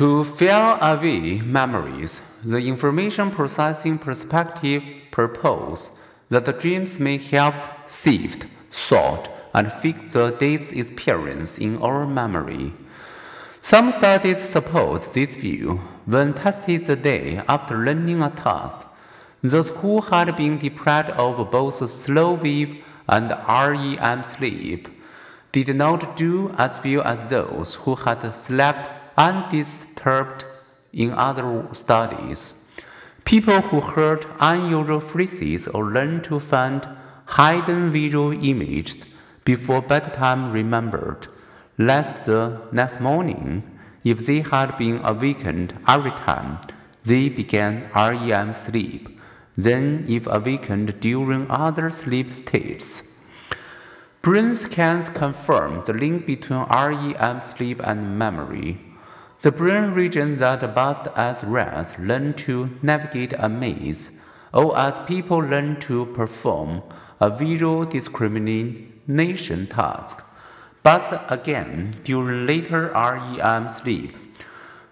To file away memories, the information processing perspective proposes that the dreams may help sift, sort, and fix the day's experience in our memory. Some studies support this view. When tested the day after learning a task, those who had been deprived of both slow wave and REM sleep did not do as well as those who had slept undisturbed in other studies. People who heard unusual phrases or learned to find hidden visual images before bedtime remembered less the next morning if they had been awakened every time they began REM sleep than if awakened during other sleep states. Brain scans confirm the link between REM sleep and memory. The brain regions that burst as rats learn to navigate a maze, or as people learn to perform a visual discrimination task, burst again during later REM sleep.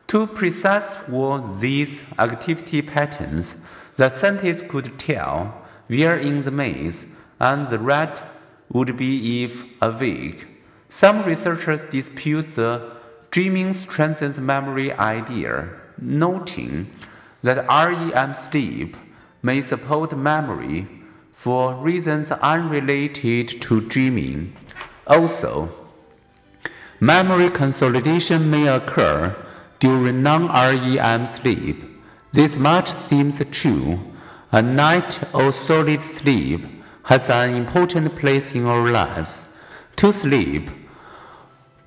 To precise what these activity patterns, the scientists could tell where in the maze and the rat would be if awake. Some researchers dispute the dreaming strengthens memory idea, noting that REM sleep may support memory for reasons unrelated to dreaming. Also, memory consolidation may occur during non REM sleep. This much seems true. A night of solid sleep has an important place in our lives. To sleep,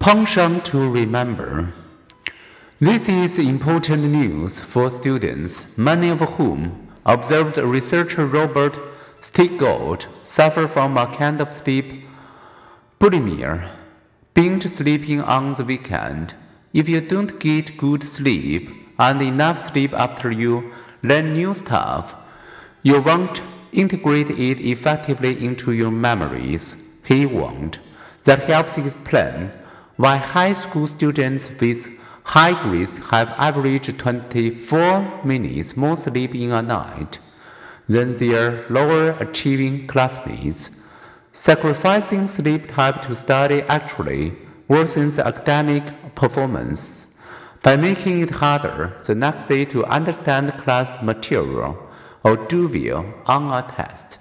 Punction to remember. This is important news for students, many of whom, observed researcher Robert Stickgold, suffer from a kind of sleep bulimia, binge sleeping on the weekend. If you don't get good sleep and enough sleep after you learn new stuff, you won't integrate it effectively into your memories. He warned. That helps explain why high school students with high grades have averaged 24 minutes more sleep in a night than their lower achieving classmates. Sacrificing sleep time to study actually worsens academic performance by making it harder the next day to understand class material or do well on a test.